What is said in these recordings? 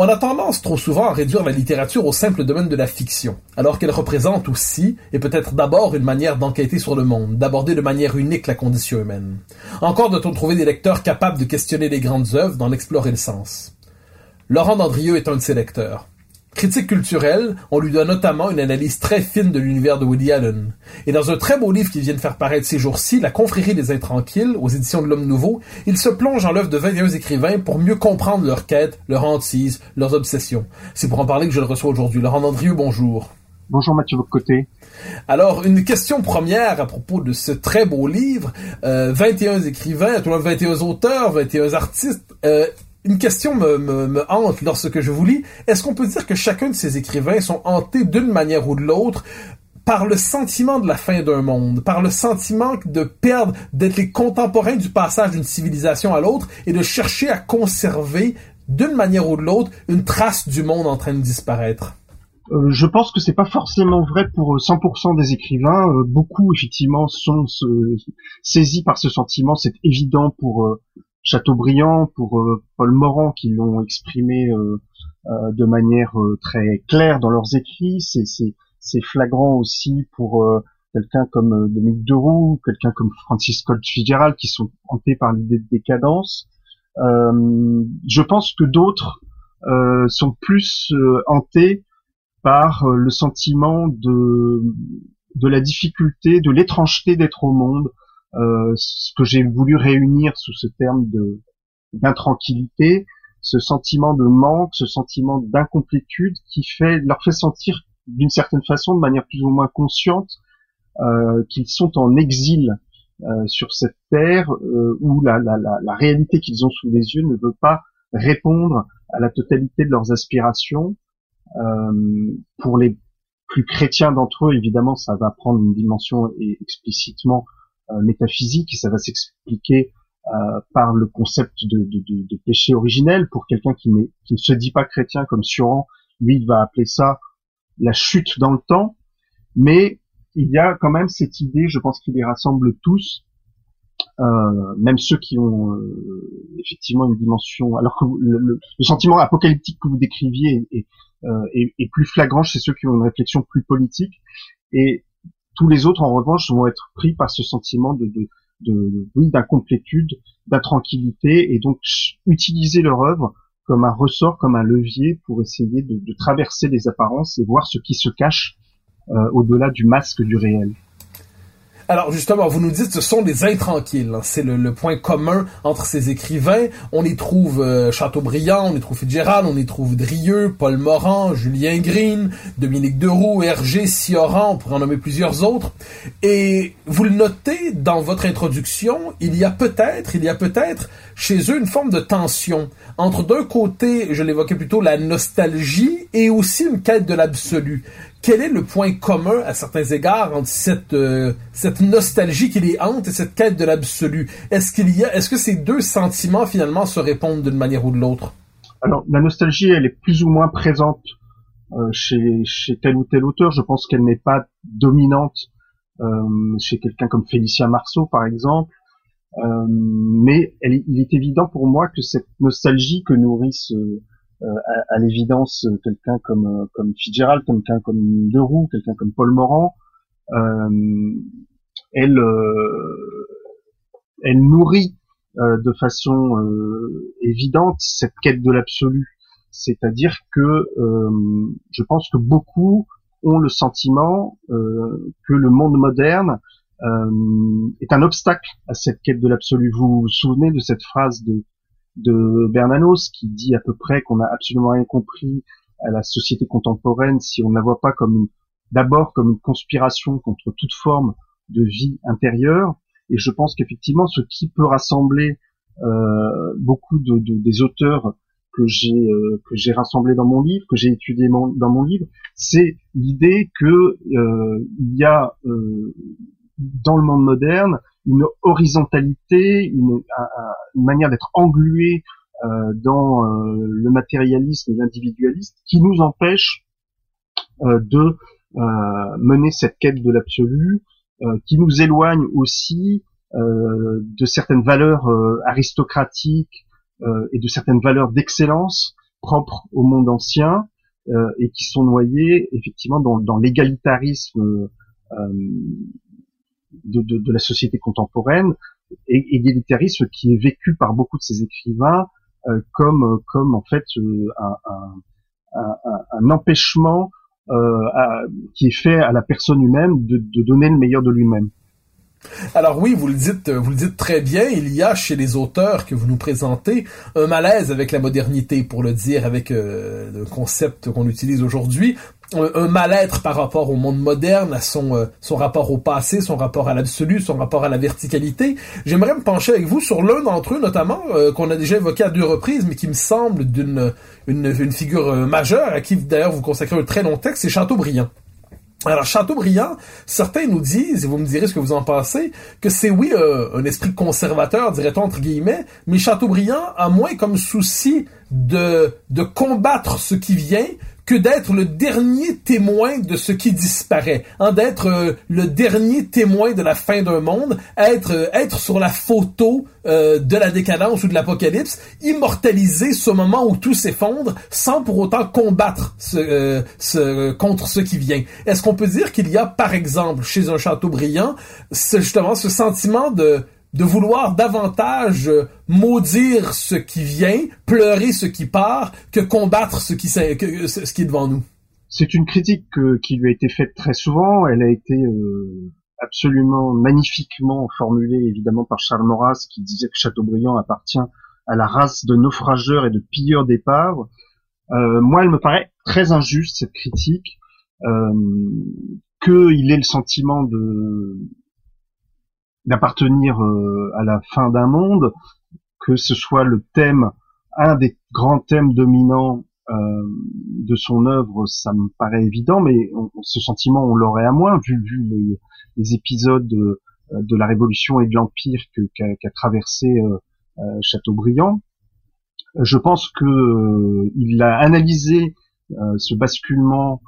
On a tendance trop souvent à réduire la littérature au simple domaine de la fiction, alors qu'elle représente aussi, et peut-être d'abord, une manière d'enquêter sur le monde, d'aborder de manière unique la condition humaine. Encore doit-on trouver des lecteurs capables de questionner les grandes œuvres, d'en explorer le sens. Laurent Dandrieux est un de ces lecteurs. Critique culturelle, on lui doit notamment une analyse très fine de l'univers de Woody Allen. Et dans un très beau livre qu'il vient de faire paraître ces jours-ci, La confrérie des intranquilles, aux éditions de l'Homme Nouveau, il se plonge en l'œuvre de 21 écrivains pour mieux comprendre leurs quêtes, leurs hantises, leurs obsessions. C'est pour en parler que je le reçois aujourd'hui. Laurent Dandrieux, bonjour. Bonjour Mathieu côté. Alors, une question première à propos de ce très beau livre. Euh, 21 écrivains, 21 auteurs, 21 artistes. Euh, une question me, me, hante lorsque je vous lis. Est-ce qu'on peut dire que chacun de ces écrivains sont hantés d'une manière ou de l'autre par le sentiment de la fin d'un monde, par le sentiment de perdre, d'être les contemporains du passage d'une civilisation à l'autre et de chercher à conserver d'une manière ou de l'autre une trace du monde en train de disparaître? Euh, je pense que c'est pas forcément vrai pour 100% des écrivains. Euh, beaucoup effectivement sont euh, saisis par ce sentiment. C'est évident pour euh, Chateaubriand, pour euh, Paul Morand, qui l'ont exprimé euh, euh, de manière très claire dans leurs écrits. C'est flagrant aussi pour quelqu'un comme Dominique Deroux, quelqu'un comme Francis Scott Fitzgerald, qui sont hantés par l'idée de décadence. je pense que d'autres sont plus hantés par le sentiment de de la difficulté, de l'étrangeté d'être au monde, euh, ce que j'ai voulu réunir sous ce terme de d'intranquillité, ce sentiment de manque, ce sentiment d'incomplétude qui fait leur fait sentir d'une certaine façon, de manière plus ou moins consciente, euh, qu'ils sont en exil euh, sur cette terre euh, où la, la, la, la réalité qu'ils ont sous les yeux ne veut pas répondre à la totalité de leurs aspirations. Euh, pour les plus chrétiens d'entre eux, évidemment, ça va prendre une dimension explicitement métaphysique, et ça va s'expliquer euh, par le concept de, de, de, de péché originel. Pour quelqu'un qui, qui, ne se dit pas chrétien comme Suran, lui, il va appeler ça la chute dans le temps. Mais il y a quand même cette idée, je pense qu'il les rassemble tous, euh, même ceux qui ont euh, effectivement une dimension. Alors que le, le, sentiment apocalyptique que vous décriviez est, est, euh, est plus flagrant chez ceux qui ont une réflexion plus politique. Et tous les autres, en revanche, vont être pris par ce sentiment de, de, d'incomplétude, d'intranquillité, et donc utiliser leur œuvre comme un ressort, comme un levier pour essayer de, de traverser les apparences et voir ce qui se cache euh, au-delà du masque du réel. Alors justement, vous nous dites ce sont des intranquilles. Hein. C'est le, le, point commun entre ces écrivains. On y trouve euh, Chateaubriand, on y trouve Fitzgerald, on y trouve Drieux, Paul Morand, Julien Green, Dominique Deroux, Hergé, Sioran, on pourrait en nommer plusieurs autres. Et vous le notez dans votre introduction, il y a peut-être, il y a peut-être chez eux une forme de tension entre d'un côté, je l'évoquais plutôt, la nostalgie et aussi une quête de l'absolu. Quel est le point commun à certains égards entre cette euh, cette nostalgie qui les hante et cette quête de l'absolu? Est-ce qu'il y a est-ce que ces deux sentiments finalement se répondent d'une manière ou de l'autre? Alors la nostalgie, elle est plus ou moins présente euh, chez tel ou tel auteur. Je pense qu'elle n'est pas dominante euh, chez quelqu'un comme Félicien Marceau par exemple. Mais il est évident pour moi que cette nostalgie que nourrissent à, à l'évidence quelqu'un comme comme Fitzgerald, quelqu'un comme Deroux, quelqu'un comme Paul Morand, elle elle nourrit de façon évidente cette quête de l'absolu. C'est-à-dire que je pense que beaucoup ont le sentiment euh, que le monde moderne euh, est un obstacle à cette quête de l'absolu. Vous vous souvenez de cette phrase de, de Bernanos qui dit à peu près qu'on a absolument rien compris à la société contemporaine si on ne la voit pas comme d'abord comme une conspiration contre toute forme de vie intérieure. Et je pense qu'effectivement, ce qui peut rassembler euh, beaucoup de, de, des auteurs que j'ai euh, dans mon livre, que j'ai étudié dans mon livre, c'est l'idée que euh, il y a euh, dans le monde moderne une horizontalité, une, une manière d'être englué dans le matérialisme et l'individualisme qui nous empêche de mener cette quête de l'absolu, qui nous éloigne aussi de certaines valeurs aristocratiques euh, et de certaines valeurs d'excellence propres au monde ancien euh, et qui sont noyées effectivement dans, dans l'égalitarisme euh, de, la société contemporaine, et égalitarisme qui est vécu par beaucoup de ces écrivains comme comme en fait un, un, un, empêchement qui est fait à la personne humaine de, de donner le meilleur de lui-même. Alors oui, vous le dites, vous le dites très bien. Il y a chez les auteurs que vous nous présentez un malaise avec la modernité, pour le dire avec euh, le concept qu'on utilise aujourd'hui, un, mal-être par rapport au monde moderne, à son euh, son rapport au passé, son rapport à l'absolu, son rapport à la verticalité. J'aimerais me pencher avec vous sur l'un d'entre eux, notamment euh, qu'on a déjà évoqué à deux reprises, mais qui me semble d'une une, une figure majeure, à qui d'ailleurs vous consacrez un très long texte, c'est Chateaubriand. Alors, Chateaubriand, certains nous disent, et vous me direz ce que vous en pensez, que c'est oui euh, un esprit conservateur, dirait-on entre guillemets, mais Chateaubriand a moins comme souci de, de combattre ce qui vient que d'être le dernier témoin de ce qui disparaît, hein, d'être euh, le dernier témoin de la fin d'un monde, être euh, être sur la photo euh, de la décadence ou de l'apocalypse, immortaliser ce moment où tout s'effondre sans pour autant combattre ce, ce, contre ce qui vient. Est-ce qu'on peut dire qu'il y a par exemple chez un château brillant justement ce sentiment de de vouloir davantage euh, maudire ce qui vient, pleurer ce qui part, que combattre ce qui, ce qui est devant nous. C'est une critique qui lui a été faite très souvent. Elle a été euh, absolument magnifiquement formulée, évidemment, par Charles Maurras, qui disait que Chateaubriand appartient à la race de naufrageurs et de pilleurs d'épaves. Euh, moi, elle me paraît très injuste cette critique, euh, qu'il ait le sentiment de d'appartenir euh, à la fin d'un monde, que ce soit le thème, un des grands thèmes dominants euh, de son œuvre, ça me paraît évident, mais ce sentiment, on l'aurait à moins, vu, vu les épisodes de, de, la Révolution et de l'Empire qu'a qu traversé euh, Chateaubriand. Je pense que il a analysé ce basculement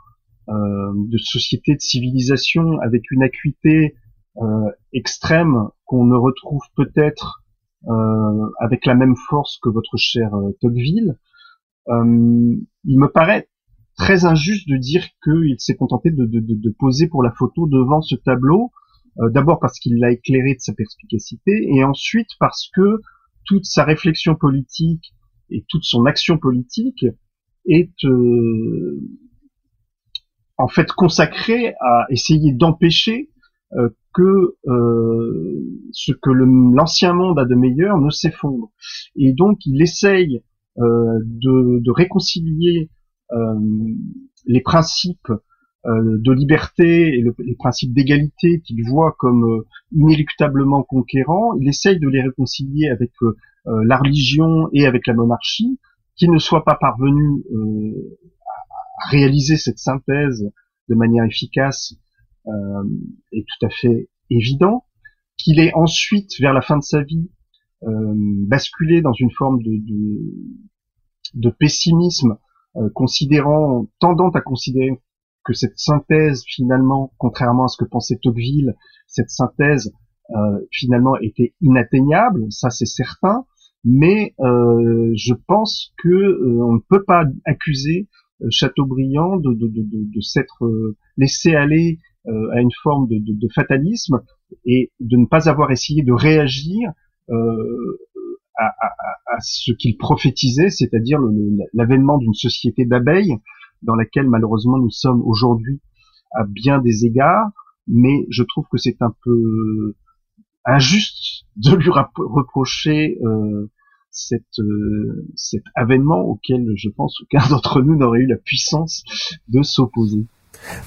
de société, de civilisation avec une acuité euh, extrême qu'on ne retrouve peut-être euh, avec la même force que votre cher euh, Tocqueville. il me paraît très injuste de dire qu'il s'est contenté de, poser pour la photo devant ce tableau, d'abord parce qu'il l'a éclairé de sa perspicacité, et ensuite parce que toute sa réflexion politique et toute son action politique est en fait consacrée à essayer d'empêcher euh, que euh, ce que l'ancien monde a de meilleur ne s'effondre. Et donc il essaye euh, de, réconcilier les principes de liberté et le, les principes d'égalité qu'il voit comme inéluctablement conquérants. Il essaye de les réconcilier avec la religion et avec la monarchie, qui ne soit pas parvenu à réaliser cette synthèse de manière efficace euh, est tout à fait évident. Qu'il est ensuite, vers la fin de sa vie, euh, basculé dans une forme de, de, de pessimisme, euh, considérant, tendant à considérer que cette synthèse, finalement, contrairement à ce que pensait Tocqueville, cette synthèse euh, finalement était inatteignable, ça c'est certain, mais euh, je pense que euh, on ne peut pas accuser Chateaubriand de, de, de, de s'être laissé aller à une forme de, fatalisme et de ne pas avoir essayé de réagir à, à, ce qu'il prophétisait, c'est-à-dire l'avènement d'une société d'abeilles dans laquelle malheureusement nous sommes aujourd'hui à bien des égards, mais je trouve que c'est un peu injuste de lui reprocher euh, euh, cet avènement auquel je pense aucun d'entre nous n'aurait eu la puissance de s'opposer.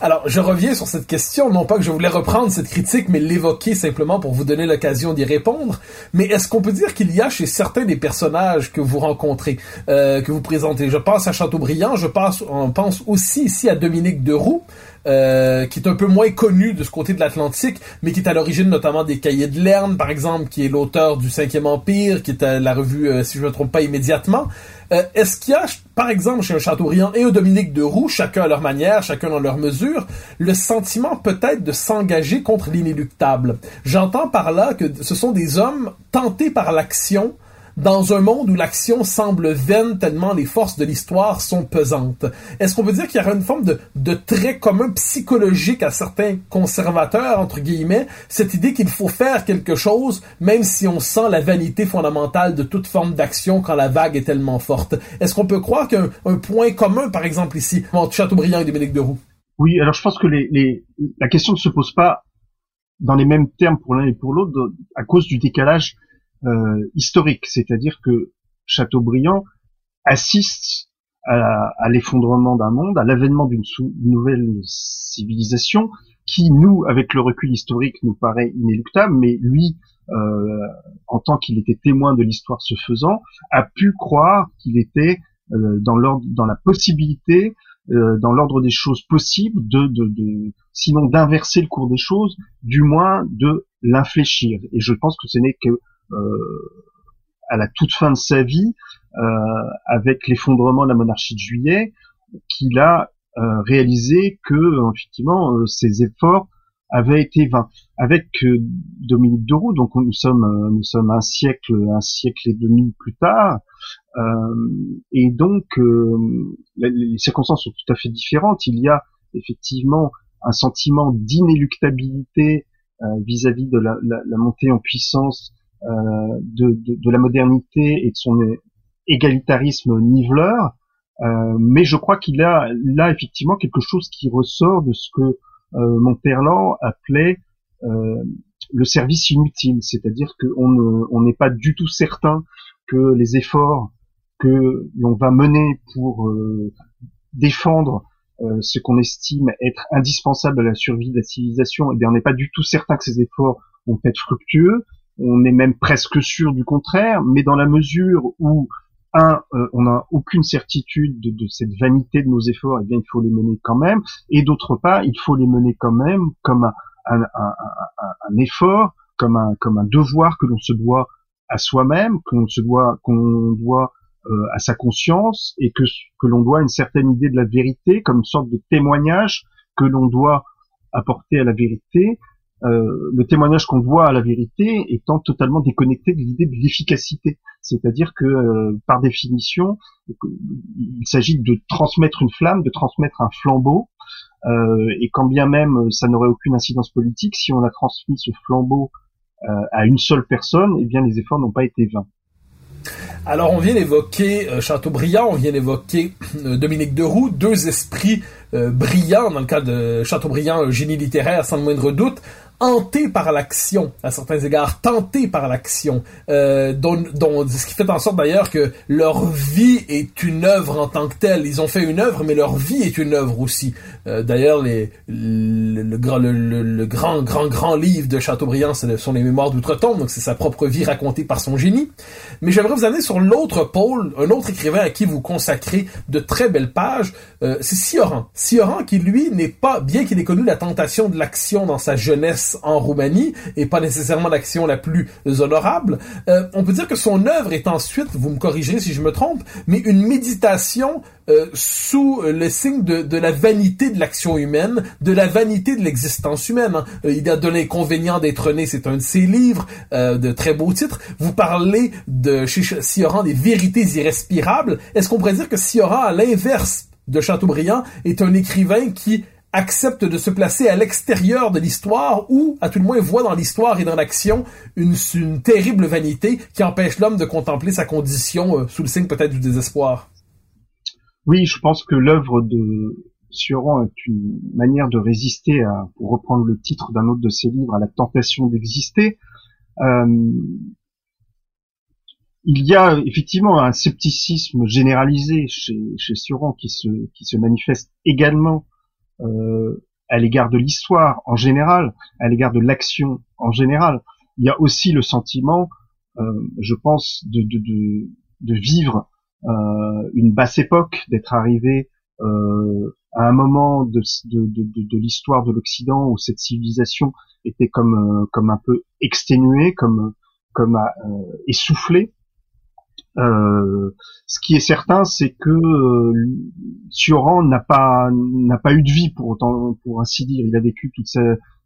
Alors, je reviens sur cette question, non pas que je voulais reprendre cette critique, mais l'évoquer simplement pour vous donner l'occasion d'y répondre. Mais est-ce qu'on peut dire qu'il y a chez certains des personnages que vous rencontrez, euh, que vous présentez, je pense à Chateaubriand, je pense, on pense aussi ici à Dominique Deroux, euh, qui est un peu moins connu de ce côté de l'Atlantique, mais qui est à l'origine notamment des Cahiers de Lerne, par exemple, qui est l'auteur du Cinquième Empire, qui est à la revue, euh, si je ne me trompe pas, immédiatement. Euh, est-ce qu'il y a, par exemple, chez un Chateaubriand et un Dominique de Roux, chacun à leur manière, chacun dans leur mesure, le sentiment peut-être de s'engager contre l'inéluctable? J'entends par là que ce sont des hommes tentés par l'action, dans un monde où l'action semble vaine tellement les forces de l'histoire sont pesantes. Est-ce qu'on peut dire qu'il y aura une forme de, de trait commun psychologique à certains conservateurs, entre guillemets, cette idée qu'il faut faire quelque chose, même si on sent la vanité fondamentale de toute forme d'action quand la vague est tellement forte? Est-ce qu'on peut croire qu'un un point commun, par exemple ici, entre Chateaubriand et Dominique Deroux? Oui, alors je pense que les, les, la question ne se pose pas dans les mêmes termes pour l'un et pour l'autre à cause du décalage euh, historique, c'est-à-dire que Chateaubriand assiste à, l'effondrement d'un monde, à l'avènement d'une nouvelle civilisation qui, nous, avec le recul historique, nous paraît inéluctable, mais lui, euh, en tant qu'il était témoin de l'histoire se faisant, a pu croire qu'il était euh, dans, la possibilité, dans l'ordre des choses possibles, de, sinon d'inverser le cours des choses, du moins de l'infléchir. Et je pense que ce n'est que à la toute fin de sa vie, euh, avec l'effondrement de la monarchie de Juillet, qu'il a euh, réalisé que effectivement ses efforts avaient été vains. Avec Dominique Deroux, donc nous sommes nous sommes un siècle un siècle et demi plus tard, et donc les circonstances sont tout à fait différentes. Il y a effectivement un sentiment d'inéluctabilité vis-à-vis de la, la, la, montée en puissance euh, de, de, la modernité et de son égalitarisme niveleur, euh, mais je crois qu'il a là effectivement quelque chose qui ressort de ce que euh, Monterland appelait euh, le service inutile, c'est-à-dire qu'on n'est pas du tout certain que les efforts que l'on va mener pour euh, défendre euh, ce qu'on estime être indispensable à la survie de la civilisation, eh on n'est pas du tout certain que ces efforts vont être fructueux, on est même presque sûr du contraire, mais dans la mesure où un, euh, on n'a aucune certitude de, cette vanité de nos efforts, eh bien il faut les mener quand même, et d'autre part, il faut les mener quand même comme un, effort, comme un, comme un devoir que l'on se doit à soi-même, que l'on se doit, qu'on doit euh, à sa conscience, et que, que l'on doit une certaine idée de la vérité, comme une sorte de témoignage que l'on doit apporter à la vérité, euh, le témoignage qu'on voit à la vérité étant totalement déconnecté de l'idée de l'efficacité. C'est-à-dire que, euh, par définition, il s'agit de transmettre une flamme, de transmettre un flambeau, euh, et quand bien même ça n'aurait aucune incidence politique, si on a transmis ce flambeau à une seule personne, eh bien les efforts n'ont pas été vains. Alors, on vient d'évoquer Chateaubriand, on vient d'évoquer Dominique Deroux, deux esprits brillants dans le cas de Chateaubriand, génie littéraire sans le moindre doute hanté par l'action, à certains égards, tenté par l'action, euh, dont, dont, ce qui fait en sorte d'ailleurs que leur vie est une œuvre en tant que telle. Ils ont fait une œuvre, mais leur vie est une œuvre aussi. Euh, d'ailleurs, les, le, le, le, grand, grand, grand livre de Chateaubriand, ce sont les Mémoires d'outre-tombe, donc c'est sa propre vie racontée par son génie. Mais j'aimerais vous amener sur l'autre pôle, un autre écrivain à qui vous consacrez de très belles pages, euh, c'est Sioran. Sioran qui lui n'est pas, bien qu'il ait connu la tentation de l'action dans sa jeunesse en Roumanie et pas nécessairement l'action la plus honorable, euh, on peut dire que son œuvre est ensuite, vous me corrigerez si je me trompe, mais une méditation euh, sous le signe de, de, la vanité de l'action humaine, de la vanité de l'existence humaine. Hein. Euh, il y a de l'inconvénient d'être né, c'est un de ses livres, euh, de très beaux titres. Vous parlez de chez des vérités irrespirables. Est-ce qu'on pourrait dire que Sioran, à l'inverse de Chateaubriand, est un écrivain qui accepte de se placer à l'extérieur de l'histoire ou, à tout le moins, voit dans l'histoire et dans l'action une, une, terrible vanité qui empêche l'homme de contempler sa condition sous le signe peut-être du désespoir. Oui, je pense que l'œuvre de Sioran est une manière de résister à, pour reprendre le titre d'un autre de ses livres, à la tentation d'exister. Euh, il y a effectivement un scepticisme généralisé chez, chez Sioran qui se, qui se manifeste également euh, à l'égard de l'histoire en général, à l'égard de l'action en général. Il y a aussi le sentiment, euh, je pense, de, vivre euh, une basse époque, d'être arrivé euh, à un moment de, l'histoire de l'Occident où cette civilisation était comme un peu exténuée, comme essoufflée. Euh, ce qui est certain, c'est que euh, Sioran n'a pas n'a pas eu de vie pour autant pour ainsi dire. Il a vécu toute sa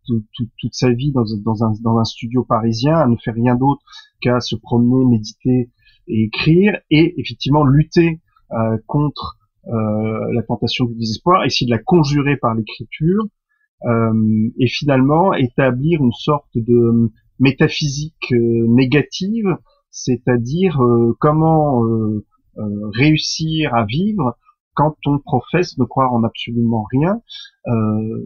toute, toute sa vie dans, dans, un, dans un studio parisien, à ne faire rien d'autre qu'à se promener, méditer, et écrire et effectivement lutter euh, contre euh, la tentation du désespoir, essayer de la conjurer par l'écriture euh, et finalement établir une sorte de métaphysique négative, c'est-à-dire comment réussir à vivre quand on professe de croire en absolument rien, euh,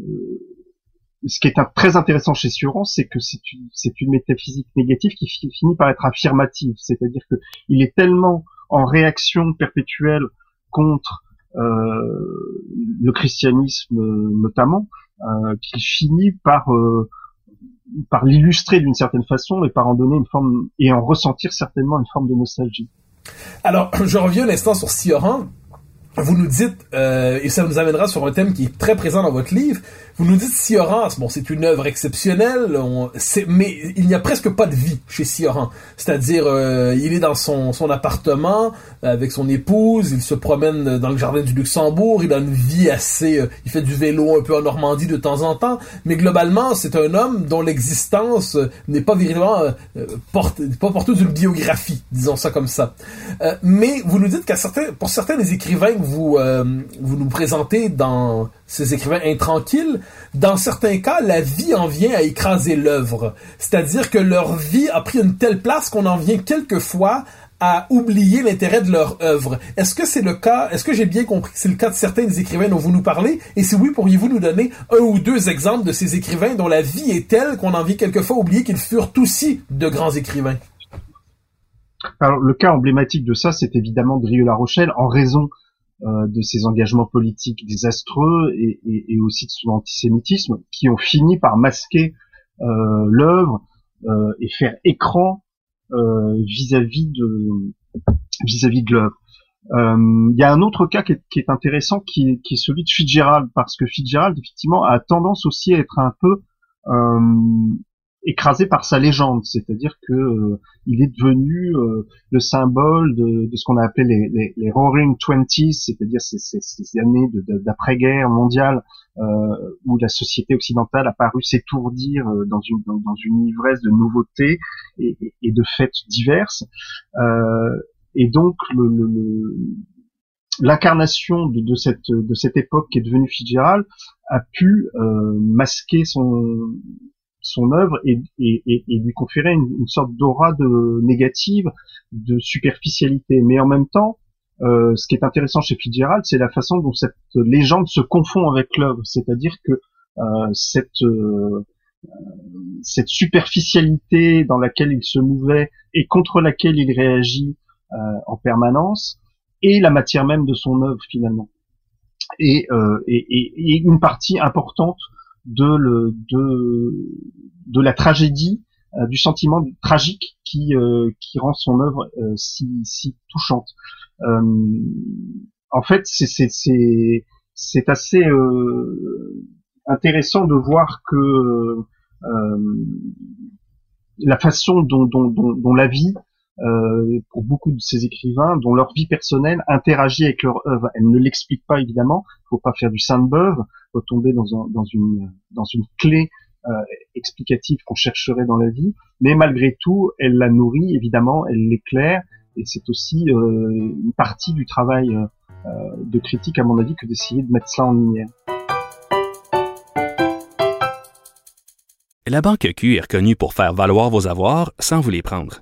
ce qui est très intéressant chez Sioran, c'est que c'est une, métaphysique négative qui finit par être affirmative, c'est-à-dire que il est tellement en réaction perpétuelle contre euh, le christianisme notamment, euh, qu'il finit par euh, par l'illustrer d'une certaine façon et par en donner une forme et en ressentir certainement une forme de nostalgie. Alors, je reviens un instant sur Sioran. Vous nous dites, euh, et ça nous amènera sur un thème qui est très présent dans votre livre, vous nous dites Sioran, bon, c'est une œuvre exceptionnelle, on, mais il n'y a presque pas de vie chez Sioran. C'est-à-dire, euh, il est dans son, son appartement avec son épouse, il se promène dans le jardin du Luxembourg, il a une vie assez, euh, il fait du vélo un peu en Normandie de temps en temps, mais globalement, c'est un homme dont l'existence n'est pas véritablement euh, porte, pas porteuse d'une biographie, disons ça comme ça. mais vous nous dites qu'à certains, pour certains des écrivains que vous vous nous présentez dans ces écrivains intranquilles, dans certains cas, la vie en vient à écraser l'œuvre. C'est-à-dire que leur vie a pris une telle place qu'on en vient quelquefois à oublier l'intérêt de leur œuvre. Est-ce que c'est le cas, est-ce que j'ai bien compris que c'est le cas de certains des écrivains dont vous nous parlez? Et si oui, pourriez-vous nous donner un ou deux exemples de ces écrivains dont la vie est telle qu'on en vient quelquefois oublier qu'ils furent aussi de grands écrivains? Alors, le cas emblématique de ça, c'est évidemment Drieux-La Rochelle, en raison euh, de ses engagements politiques désastreux et, et, et, aussi de son antisémitisme, qui ont fini par masquer euh, l'œuvre euh, et faire écran euh, vis-à-vis de vis-à-vis de l'œuvre. Il y a un autre cas qui est, qui est intéressant, qui qui est, celui de Fitzgerald, parce que Fitzgerald effectivement a tendance aussi à être un peu écrasé par sa légende, c'est-à-dire que euh, il est devenu euh, le symbole de, de ce qu'on a appelé les, les, les Roaring Twenties, c'est-à-dire ces, ces, ces, années d'après-guerre mondiale euh, où la société occidentale a paru s'étourdir euh, dans une dans, une ivresse de nouveautés et, et de fêtes diverses. et donc le, le, l'incarnation de, de, cette de cette époque qui est devenue Fitzgerald a pu euh, masquer son son œuvre et, lui conférer une, sorte d'aura de négative, de superficialité. Mais en même temps, euh, ce qui est intéressant chez Fitzgerald, c'est la façon dont cette légende se confond avec l'œuvre, c'est-à-dire que euh, cette euh, cette superficialité dans laquelle il se mouvait et contre laquelle il réagit en permanence est la matière même de son œuvre finalement. Et, et une partie importante de, le, de, de la tragédie, euh, du sentiment tragique qui, euh, qui rend son œuvre euh, si, si touchante. en fait, c'est assez intéressant de voir que la façon dont, dont, dont la vie euh, pour beaucoup de ces écrivains, dont leur vie personnelle interagit avec leur œuvre. Elle ne l'explique pas évidemment. Faut pas faire du saint beuve, faut tomber dans une clé euh, explicative qu'on chercherait dans la vie. Mais malgré tout, elle la nourrit évidemment, elle l'éclaire, et c'est aussi euh, une partie du travail euh, de critique à mon avis que d'essayer de mettre cela en lumière. La Banque Q est reconnue pour faire valoir vos avoirs sans vous les prendre.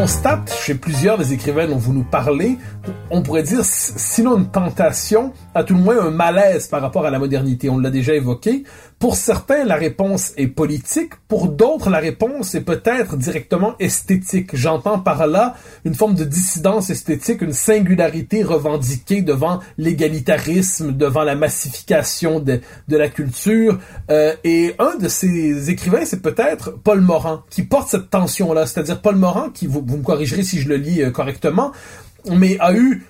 Constate chez plusieurs des écrivains dont vous nous parlez, on pourrait dire, sinon une tentation, à tout le moins un malaise par rapport à la modernité. On l'a déjà évoqué. Pour certains, la réponse est politique. Pour d'autres, la réponse est peut-être directement esthétique. J'entends par là une forme de dissidence esthétique, une singularité revendiquée devant l'égalitarisme, devant la massification de, de la culture. Euh, et un de ces écrivains, c'est peut-être Paul Morand, qui porte cette tension-là. C'est-à-dire Paul Morand, qui, vous, vous me corrigerez si je le lis euh, correctement, mais a eu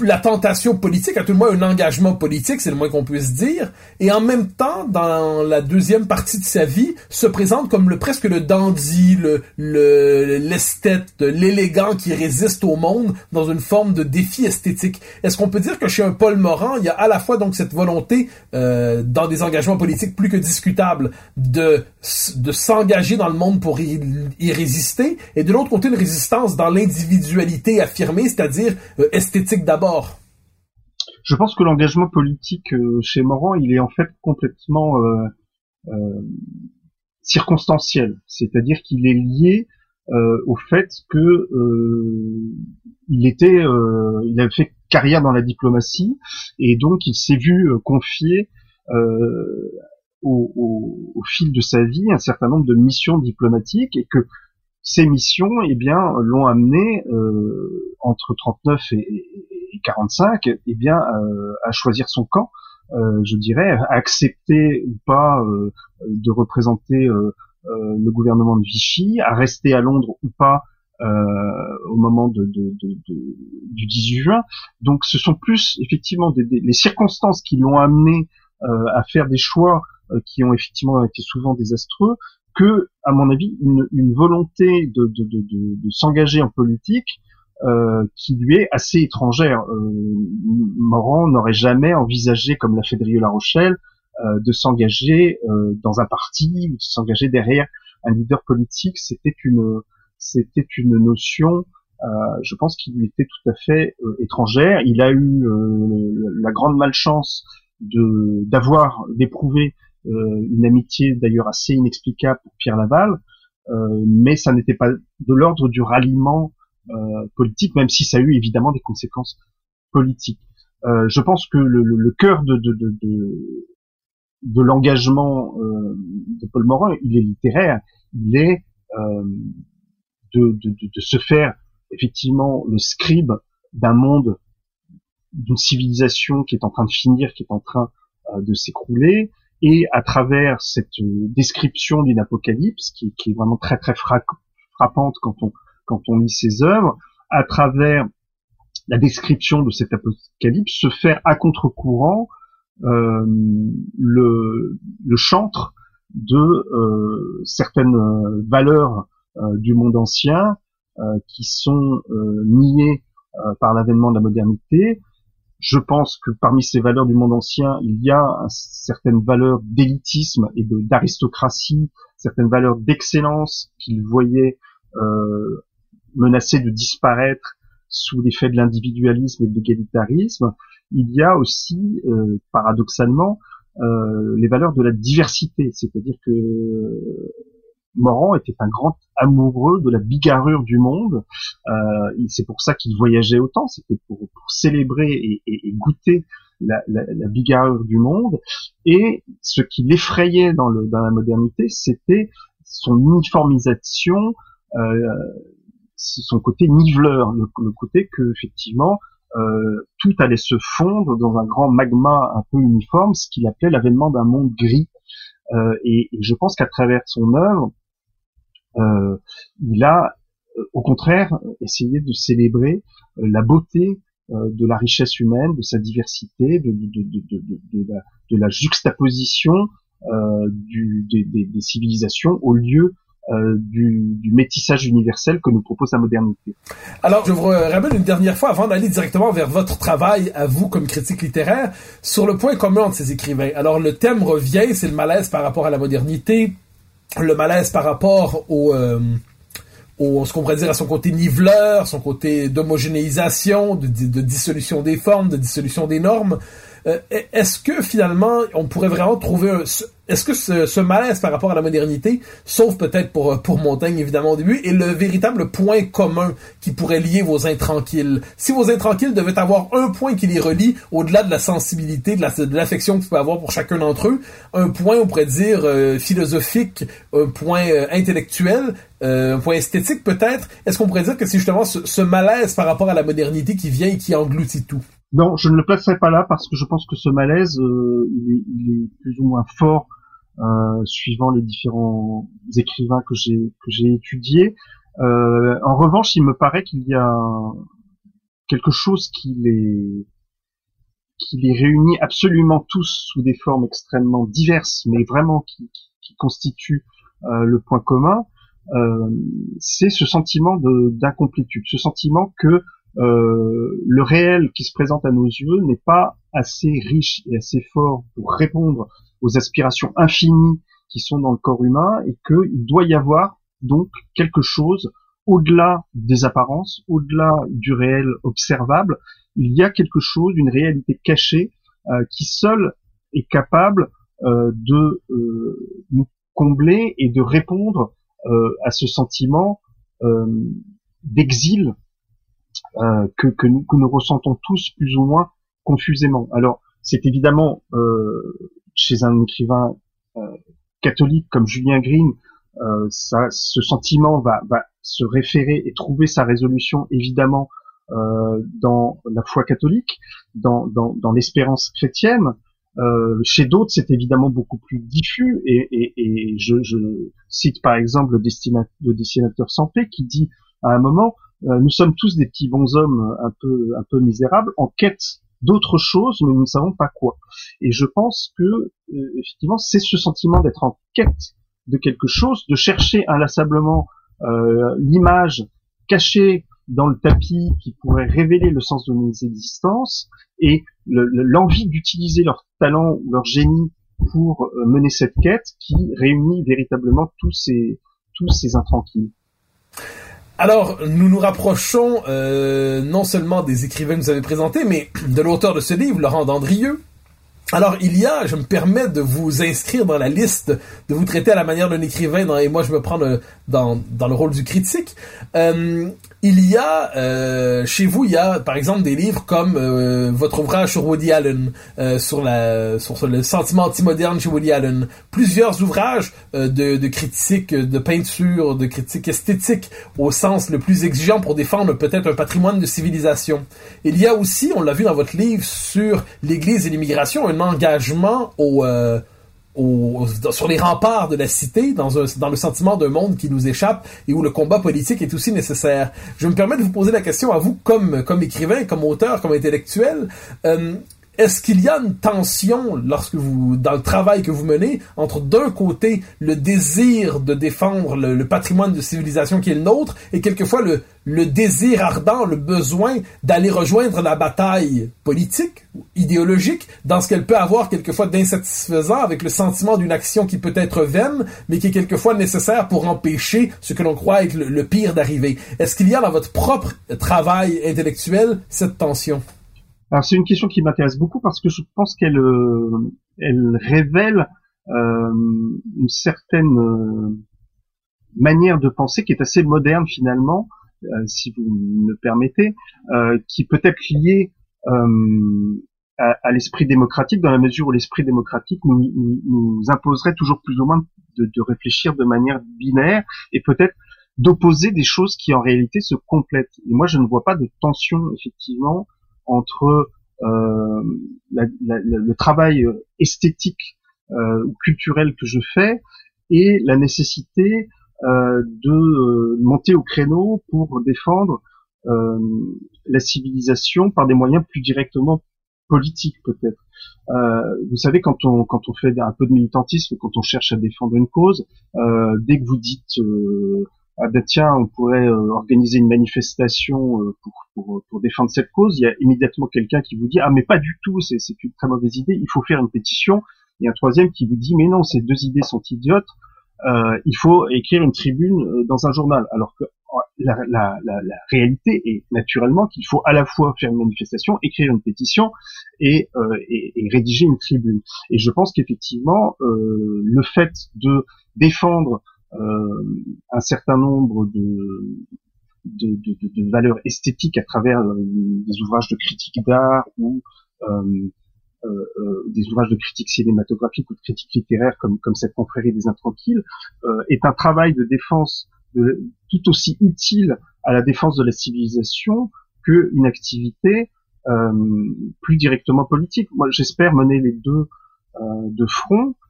la tentation politique, à tout le moins un engagement politique, c'est le moins qu'on puisse dire, et en même temps, dans la deuxième partie de sa vie, se présente comme le presque le dandy, le l'esthète, l'élégant qui résiste au monde dans une forme de défi esthétique. Est-ce qu'on peut dire que chez un Paul Morand, il y a à la fois donc cette volonté, euh, dans des engagements politiques plus que discutables, de de s'engager dans le monde pour y, résister, et de l'autre côté une résistance dans l'individualité affirmée, c'est-à-dire euh, esthétique d'abord je pense que l'engagement politique euh, chez Morand, il est en fait complètement euh, euh, circonstanciel, c'est-à-dire qu'il est lié au fait que il était, il avait fait carrière dans la diplomatie et donc il s'est vu confier au, fil de sa vie un certain nombre de missions diplomatiques et que ces missions, eh bien, l'ont amené entre 39 et, 45, eh bien, euh, à choisir son camp, euh, je dirais, accepter ou pas euh, de représenter le gouvernement de Vichy, à rester à Londres ou pas au moment du 18 juin. Donc, ce sont plus effectivement des, les circonstances qui l'ont amené à faire des choix qui ont effectivement été souvent désastreux que, à mon avis, une, volonté de s'engager en politique euh, qui lui est assez étrangère. Euh, Morand n'aurait jamais envisagé, comme l'a fait Drieux La Rochelle, euh, de s'engager euh, dans un parti ou de s'engager derrière un leader politique. C'était une, c'était une notion, euh, je pense, qui lui était tout à fait étrangère. Il a eu la grande malchance de d'avoir d'éprouver une amitié d'ailleurs assez inexplicable pour Pierre Laval, mais ça n'était pas de l'ordre du ralliement euh, politique, même si ça a eu évidemment des conséquences politiques. Euh, je pense que le, le, cœur de, de, de, de, de l'engagement euh, de Paul Morin, il est littéraire, il est euh, de, de, se faire effectivement le scribe d'un monde, d'une civilisation qui est en train de finir, qui est en train de s'écrouler, et à travers cette description d'une apocalypse qui, qui, est vraiment très très frappante quand on quand on lit ses œuvres, à travers la description de cet apocalypse, se faire à contre-courant euh, le, le, chantre de euh, certaines valeurs euh, du monde ancien qui sont niées par l'avènement de la modernité. Je pense que parmi ces valeurs du monde ancien, il y a certaines valeurs d'élitisme et d'aristocratie, certaines valeurs d'excellence qu'il voyait menacées de disparaître sous l'effet de l'individualisme et de l'égalitarisme. Il y a aussi, euh, paradoxalement, euh, les valeurs de la diversité, c'est-à-dire que Morand était un grand amoureux de la bigarrure du monde. Euh, c'est pour ça qu'il voyageait autant. C'était pour, célébrer et, goûter la, la, bigarrure du monde. Et ce qui l'effrayait dans, la modernité, c'était son uniformisation, son côté niveleur, le, côté que effectivement euh, tout allait se fondre dans un grand magma un peu uniforme, ce qu'il appelait l'avènement d'un monde gris. Euh, et, je pense qu'à travers son œuvre, euh, il a au contraire essayé de célébrer la beauté de la richesse humaine, de sa diversité, de, la, juxtaposition des, des, civilisations au lieu euh, du, métissage universel que nous propose la modernité. Alors, je vous ramène une dernière fois, avant d'aller directement vers votre travail, à vous comme critique littéraire, sur le point commun de ces écrivains. Alors, le thème revient, c'est le malaise par rapport à la modernité, le malaise par rapport au, euh, au ce qu'on pourrait dire à son côté niveleur, son côté d'homogénéisation, de, de, dissolution des formes, de dissolution des normes. Euh, est-ce que finalement on pourrait vraiment trouver un, est-ce que ce, ce, malaise par rapport à la modernité, sauf peut-être pour, pour Montaigne évidemment au début, est le véritable point commun qui pourrait lier vos intranquilles? Si vos intranquilles devaient avoir un point qui les relie, au-delà de la sensibilité, de l'affection que vous pouvez avoir pour chacun d'entre eux, un point, on pourrait dire, euh, philosophique, un point euh, intellectuel, euh, un point esthétique peut-être, est-ce qu'on pourrait dire que c'est justement ce, ce malaise par rapport à la modernité qui vient et qui engloutit tout? Non, je ne le placerai pas là parce que je pense que ce malaise, euh, il, est, plus ou moins fort euh, suivant les différents écrivains que j'ai que j'ai étudiés. Euh, en revanche, il me paraît qu'il y a quelque chose qui les qui les réunit absolument tous sous des formes extrêmement diverses, mais vraiment qui, qui, constitue le point commun. C'est ce sentiment d'incomplétude, ce sentiment que euh, le réel qui se présente à nos yeux n'est pas assez riche et assez fort pour répondre aux aspirations infinies qui sont dans le corps humain et qu'il doit y avoir donc quelque chose au-delà des apparences, au-delà du réel observable, il y a quelque chose, une réalité cachée euh, qui seule est capable euh, de nous combler et de répondre à ce sentiment euh, que, que, nous, que nous ressentons tous plus ou moins confusément. Alors c'est évidemment chez un écrivain euh, catholique comme Julien Green, euh, ça, ce sentiment va, va, se référer et trouver sa résolution évidemment euh, dans la foi catholique, dans, dans, dans l'espérance chrétienne. Euh, chez d'autres, c'est évidemment beaucoup plus diffus et, et, et je, je, cite par exemple le, destinateur, le dessinateur Sampé qui dit à un moment euh, nous sommes tous des petits bonshommes un peu un peu misérables en quête d'autres choses, mais nous ne savons pas quoi. Et je pense que euh, effectivement, c'est ce sentiment d'être en quête de quelque chose, de chercher inlassablement euh, l'image cachée dans le tapis qui pourrait révéler le sens de nos existences et l'envie d'utiliser leur talent ou leur génie pour euh, mener cette quête qui réunit véritablement tous ces tous ces intranquilles. Alors, nous nous rapprochons euh, non seulement des écrivains que vous avez présentés, mais de l'auteur de ce livre, Laurent Dandrieux. Alors, il y a, je me permets de vous inscrire dans la liste, de vous traiter à la manière d'un écrivain, et moi je me prends dans, le rôle du critique. Euh, il y a euh, chez vous, il y a par exemple des livres comme euh, votre ouvrage sur Woody Allen, euh, sur le sentiment anti-moderne chez Woody Allen, plusieurs ouvrages de, de critique de peinture, de critique esthétique au sens le plus exigeant pour défendre peut-être un patrimoine de civilisation. Il y a aussi, on l'a vu dans votre livre sur l'Église et l'immigration, un engagement au sur les remparts de la cité, dans, un, dans le sentiment d'un monde qui nous échappe et où le combat politique est aussi nécessaire. Je me permets de vous poser la question à vous comme, comme écrivain, comme auteur, comme intellectuel. Euh, est-ce qu'il y a une tension lorsque vous, dans le travail que vous menez, entre d'un côté le désir de défendre le, patrimoine de civilisation qui est le nôtre et quelquefois le, désir ardent, le besoin d'aller rejoindre la bataille politique, idéologique, dans ce qu'elle peut avoir quelquefois d'insatisfaisant avec le sentiment d'une action qui peut être vaine, mais qui est quelquefois nécessaire pour empêcher ce que l'on croit être le pire d'arriver. Est-ce qu'il y a dans votre propre travail intellectuel cette tension? Alors c'est une question qui m'intéresse beaucoup parce que je pense qu'elle euh, révèle euh, une certaine euh, manière de penser qui est assez moderne finalement, si vous me permettez, qui peut être liée à, l'esprit démocratique dans la mesure où l'esprit démocratique nous, imposerait toujours plus ou moins de, de réfléchir de manière binaire et peut-être d'opposer des choses qui en réalité se complètent. Et moi, je ne vois pas de tension effectivement entre euh, le travail esthétique euh, ou culturel que je fais et la nécessité euh, de euh, monter au créneau pour défendre euh, la civilisation par des moyens plus directement politiques peut-être. Euh, vous savez, quand on quand on fait un peu de militantisme, quand on cherche à défendre une cause, dès que vous dites ah ben tiens, on pourrait euh, organiser une manifestation euh, pour, pour, pour, défendre cette cause, il y a immédiatement quelqu'un qui vous dit ah mais pas du tout, c'est une très mauvaise idée, il faut faire une pétition, et un troisième qui vous dit mais non, ces deux idées sont idiotes, euh, il faut écrire une tribune euh, dans un journal, alors que oh, la, la, réalité est naturellement qu'il faut à la fois faire une manifestation, écrire une pétition et, et, rédiger une tribune. Et je pense qu'effectivement, le fait de défendre euh, un certain nombre de, de, de, de, valeurs esthétiques à travers euh, des ouvrages de critique d'art ou euh, euh, des ouvrages de critique cinématographique ou de critique littéraire comme, comme cette confrérie des intranquilles, euh, est un travail de défense de, tout aussi utile à la défense de la civilisation qu'une activité euh, plus directement politique. Moi, j'espère mener les deux de front euh,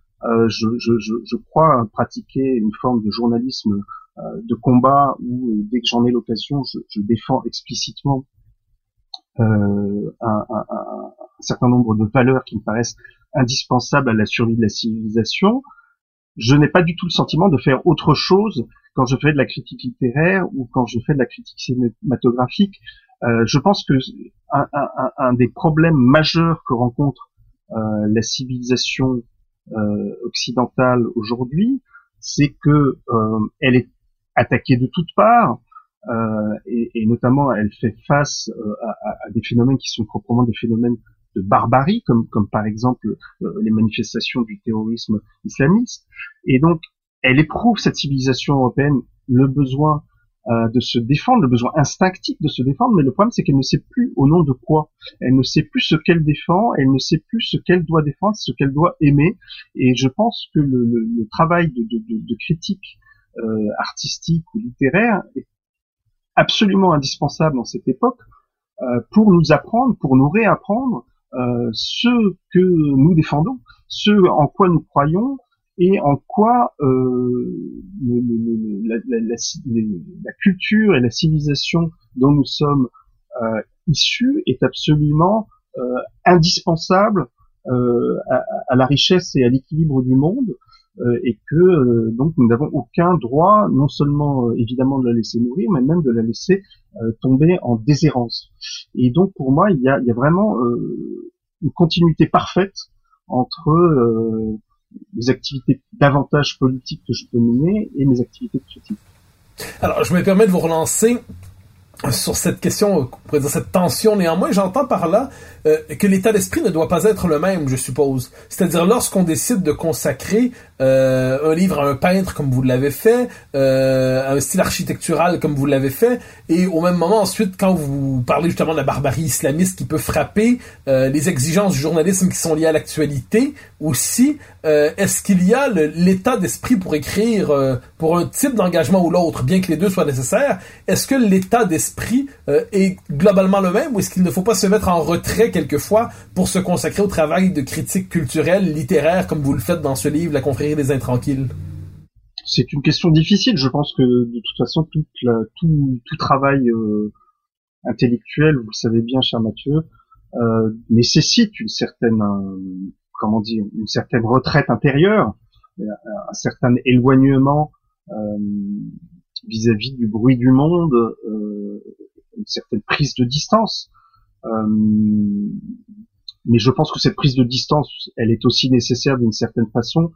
je, je, je, crois pratiquer une forme de journalisme euh, de combat où euh, dès que j'en ai l'occasion, je, je, défends explicitement un, un, un, certain nombre de valeurs qui me paraissent indispensables à la survie de la civilisation. Je n'ai pas du tout le sentiment de faire autre chose quand je fais de la critique littéraire ou quand je fais de la critique cinématographique. Euh, je pense que un, des problèmes majeurs que rencontre euh, la civilisation euh, occidentale aujourd'hui, c'est que euh, elle est attaquée de toutes parts. Euh, et, et, notamment elle fait face à, à, des phénomènes qui sont proprement des phénomènes de barbarie, comme, comme par exemple les manifestations du terrorisme islamiste. Et donc, elle éprouve cette civilisation européenne le besoin euh, de se défendre, le besoin instinctif de se défendre, mais le problème c'est qu'elle ne sait plus au nom de quoi. Elle ne sait plus ce qu'elle défend, elle ne sait plus ce qu'elle doit défendre, ce qu'elle doit aimer. Et je pense que le, travail de critique euh, artistique ou littéraire est absolument indispensable dans cette époque euh, pour nous apprendre, pour nous réapprendre euh, ce que nous défendons, ce en quoi nous croyons, et en quoi euh, la, la, la, la, culture et la civilisation dont nous sommes euh, issus est absolument euh, indispensable euh, à, à, la richesse et à l'équilibre du monde euh, et que euh, donc nous n'avons aucun droit non seulement évidemment de la laisser mourir mais même de la laisser tomber en déshérence. Et donc pour moi il y a, il y a vraiment une continuité parfaite entre les activités davantage politiques que je peux mener et mes activités critiques. Alors, je me permets de vous relancer sur cette question, on dire cette tension. Néanmoins, j'entends par là euh, que l'état d'esprit ne doit pas être le même, je suppose. C'est-à-dire lorsqu'on décide de consacrer euh, un livre à un peintre comme vous l'avez fait, euh, un style architectural comme vous l'avez fait, et au même moment ensuite, quand vous parlez justement de la barbarie islamiste qui peut frapper euh, les exigences du journalisme qui sont liées à l'actualité aussi, euh, est-ce qu'il y a l'état d'esprit pour écrire euh, pour un type d'engagement ou l'autre, bien que les deux soient nécessaires, est-ce que l'état d'esprit est globalement le même ou est-ce qu'il ne faut pas se mettre en retrait quelquefois pour se consacrer au travail de critique culturelle, littéraire, comme vous le faites dans ce livre, La C'est une question difficile. Je pense que de toute façon, tout, travail euh, intellectuel, vous le savez bien, cher Mathieu, euh, nécessite une certaine, comment dire, une certaine retraite intérieure, un certain éloignement vis-à-vis du bruit du monde, une certaine prise de distance. mais je pense que cette prise de distance, elle est aussi nécessaire d'une certaine façon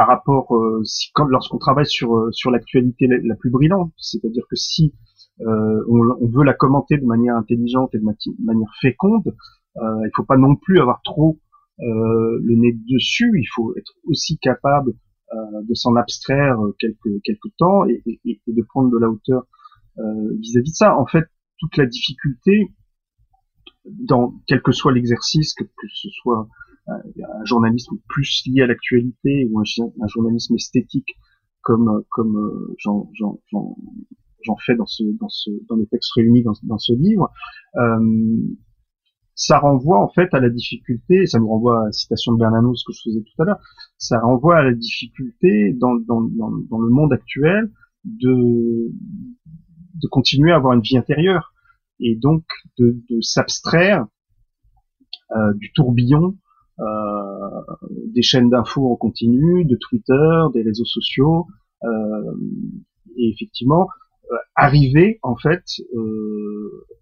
par rapport euh, si quand lorsqu'on travaille sur euh, sur l'actualité la, plus brillante, c'est-à-dire que si euh, on, on, veut la commenter de manière intelligente et de, manière féconde, euh, il faut pas non plus avoir trop le nez dessus. Il faut être aussi capable de s'en abstraire quelques quelques temps et, et, et, de prendre de la hauteur vis-à-vis de ça. En fait, toute la difficulté dans quel que soit l'exercice, que, que ce soit un journalisme plus lié à l'actualité ou un, journalisme esthétique comme comme euh, j'en fais dans ce dans ce dans les textes réunis dans, dans ce livre. Euh, ça renvoie en fait à la difficulté, ça nous renvoie à la citation de Bernanos que je faisais tout à l'heure, ça renvoie à la difficulté dans, dans, dans, dans, le monde actuel de, de continuer à avoir une vie intérieure et donc de, de s'abstraire euh, du tourbillon euh, des chaînes d'infos en continu, de Twitter, des réseaux sociaux, euh, et effectivement euh, arriver en fait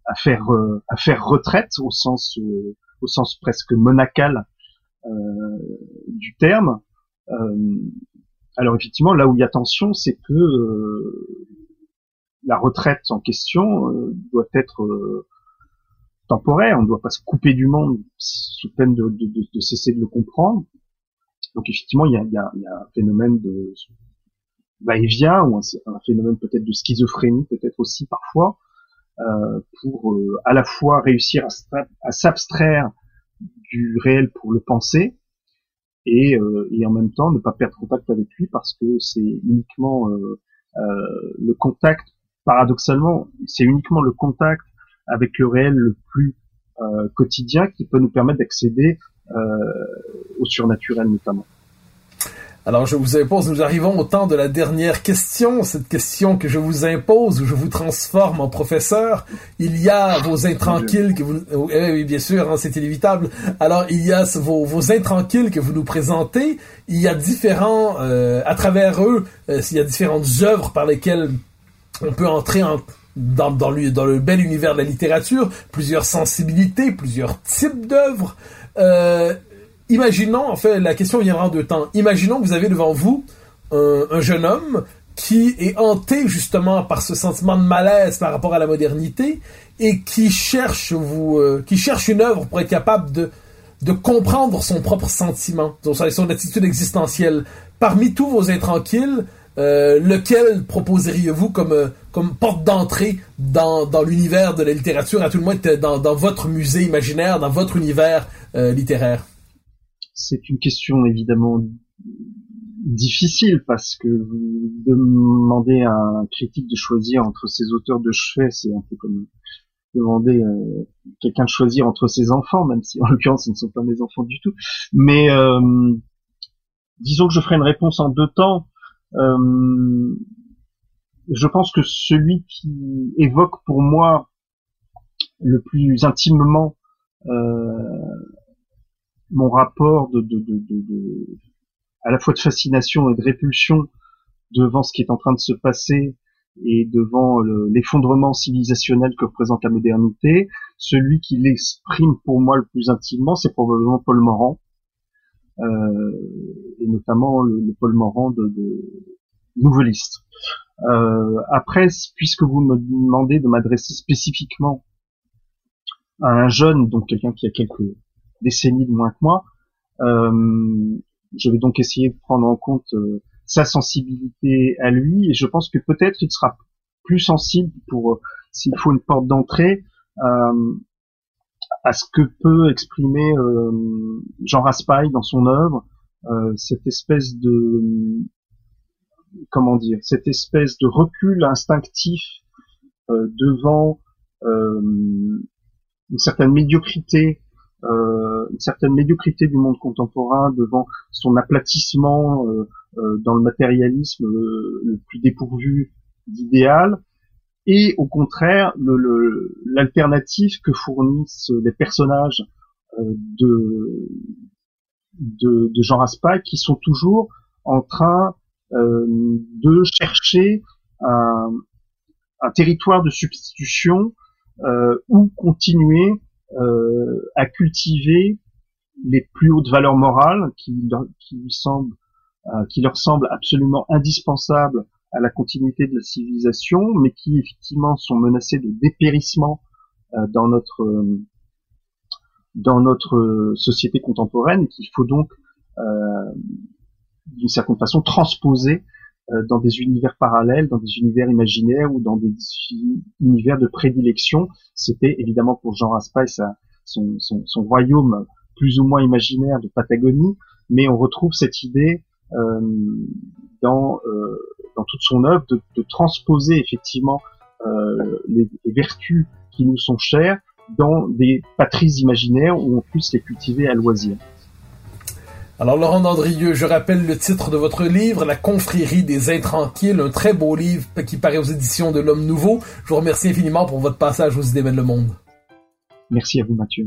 à faire retraite au sens au sens presque monacal du terme. alors effectivement, là où il y a tension, c'est que la retraite en question doit être temporaire, on ne doit pas se couper du monde sous peine de, de, de, cesser de le comprendre. Donc effectivement, il y a, y a, y a un phénomène de va-et-vient, ou un, phénomène peut-être de schizophrénie, peut-être aussi parfois, euh, pour euh, à la fois réussir à, à s'abstraire du réel pour le penser, et, euh, et en même temps ne pas perdre contact avec lui parce que c'est uniquement euh, euh, le contact, paradoxalement, c'est uniquement le contact avec le réel le plus euh, quotidien qui peut nous permettre d'accéder euh, au surnaturel notamment. Alors je vous impose, nous arrivons au temps de la dernière question, cette question que je vous impose, où je vous transforme en professeur. Il y a vos intranquilles que vous... Oui, bien sûr, hein, c'est inévitable. Alors il y a vos, intranquilles que vous nous présentez. Il y a différents, euh, à travers eux, il y a différentes œuvres par lesquelles on peut entrer en dans, dans, le, bel univers de la littérature, plusieurs sensibilités, plusieurs types d'œuvres. Euh, imaginons, en fait, la question viendra en deux temps. Imaginons que vous avez devant vous un, un, jeune homme qui est hanté justement par ce sentiment de malaise par rapport à la modernité et qui cherche vous, euh, qui cherche une œuvre pour être capable de de comprendre son propre sentiment, son attitude existentielle. Parmi tous vos intranquilles, euh, lequel proposeriez-vous comme, euh, comme porte d'entrée dans, dans l'univers de la littérature, à tout le moins dans, dans votre musée imaginaire, dans votre univers euh, littéraire C'est une question évidemment difficile parce que vous demandez à un critique de choisir entre ses auteurs de chevet, c'est un peu comme demander euh, quelqu'un de choisir entre ses enfants, même si en l'occurrence ce ne sont pas mes enfants du tout. Mais disons que je ferai une réponse en deux temps. Euh, je pense que celui qui évoque pour moi le plus intimement euh, mon rapport de, de, de, de, à la fois de fascination et de répulsion devant ce qui est en train de se passer et devant l'effondrement civilisationnel que représente la modernité, celui qui l'exprime pour moi le plus intimement, c'est probablement Paul Morand, et notamment le, le, Paul Morand de, de nouvelliste. Euh, après, puisque vous me demandez de m'adresser spécifiquement à un jeune, donc quelqu'un qui a quelques décennies de moins que moi, euh, je vais donc essayer de prendre en compte euh, sa sensibilité à lui, et je pense que peut-être il sera plus sensible pour, euh, s'il faut une porte d'entrée, euh, à ce que peut exprimer euh, Jean Raspail dans son œuvre, euh, cette espèce de comment dire cette espèce de recul instinctif euh, devant une certaine médiocrité une certaine médiocrité du monde contemporain devant son aplatissement dans le matérialisme le plus dépourvu d'idéal et au contraire l'alternative que fournissent les personnages de, de, de Jean Raspail qui sont toujours en train de chercher un, un territoire de substitution euh, où continuer euh, à cultiver les plus hautes valeurs morales qui, qui lui semblent, euh, qui leur semblent absolument indispensables à la continuité de la civilisation, mais qui effectivement sont menacées de dépérissement euh, dans notre euh, dans notre société contemporaine, qu'il faut donc d'une certaine façon transposer euh, dans des univers parallèles, dans des univers imaginaires ou dans des univers de prédilection. C'était évidemment pour Jean Raspail son, son, son, royaume plus ou moins imaginaire de Patagonie, mais on retrouve cette idée euh, dans, euh, son œuvre de, de transposer effectivement euh, les, les, vertus qui nous sont chères dans des patries imaginaires où on puisse les cultiver à loisir. Alors Laurent Dandrieux, je rappelle le titre de votre livre, La confrérie des intranquilles, un très beau livre qui paraît aux éditions de l'Homme Nouveau. Je vous remercie infiniment pour votre passage aux idées le monde. Merci à vous Mathieu.